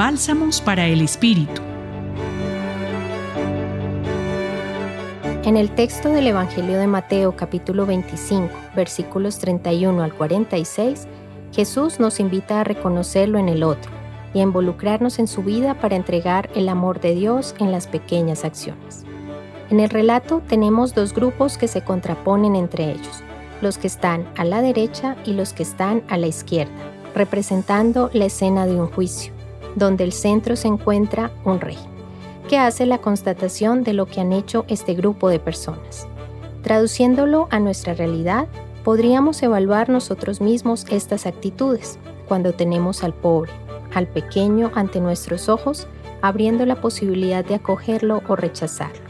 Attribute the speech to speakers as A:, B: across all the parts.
A: Bálsamos para el Espíritu.
B: En el texto del Evangelio de Mateo capítulo 25, versículos 31 al 46, Jesús nos invita a reconocerlo en el otro y a involucrarnos en su vida para entregar el amor de Dios en las pequeñas acciones. En el relato tenemos dos grupos que se contraponen entre ellos, los que están a la derecha y los que están a la izquierda, representando la escena de un juicio, donde el centro se encuentra un rey que hace la constatación de lo que han hecho este grupo de personas. Traduciéndolo a nuestra realidad, podríamos evaluar nosotros mismos estas actitudes cuando tenemos al pobre, al pequeño ante nuestros ojos, abriendo la posibilidad de acogerlo o rechazarlo.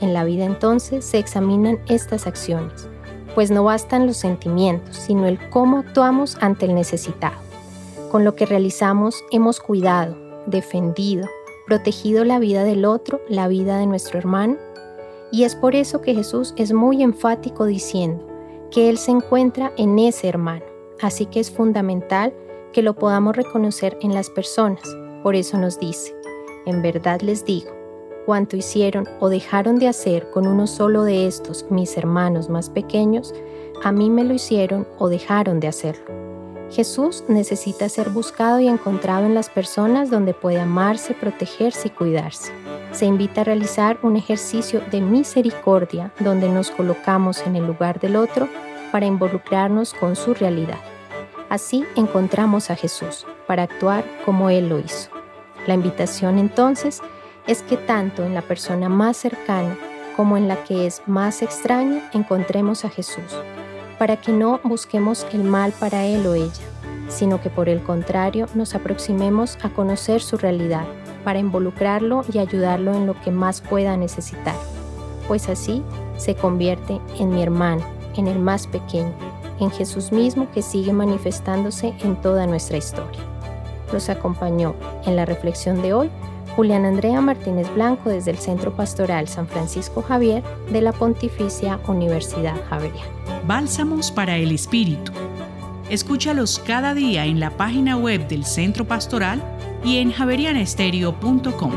B: En la vida entonces se examinan estas acciones, pues no bastan los sentimientos, sino el cómo actuamos ante el necesitado. Con lo que realizamos hemos cuidado, defendido, protegido la vida del otro, la vida de nuestro hermano. Y es por eso que Jesús es muy enfático diciendo que Él se encuentra en ese hermano. Así que es fundamental que lo podamos reconocer en las personas. Por eso nos dice, en verdad les digo, cuanto hicieron o dejaron de hacer con uno solo de estos, mis hermanos más pequeños, a mí me lo hicieron o dejaron de hacerlo. Jesús necesita ser buscado y encontrado en las personas donde puede amarse, protegerse y cuidarse. Se invita a realizar un ejercicio de misericordia donde nos colocamos en el lugar del otro para involucrarnos con su realidad. Así encontramos a Jesús para actuar como Él lo hizo. La invitación entonces es que tanto en la persona más cercana como en la que es más extraña encontremos a Jesús para que no busquemos el mal para él o ella, sino que por el contrario nos aproximemos a conocer su realidad, para involucrarlo y ayudarlo en lo que más pueda necesitar, pues así se convierte en mi hermano, en el más pequeño, en Jesús mismo que sigue manifestándose en toda nuestra historia. Nos acompañó en la reflexión de hoy Julián Andrea Martínez Blanco desde el Centro Pastoral San Francisco Javier de la Pontificia Universidad Javeriana.
A: Bálsamos para el Espíritu. Escúchalos cada día en la página web del Centro Pastoral y en javerianestereo.com.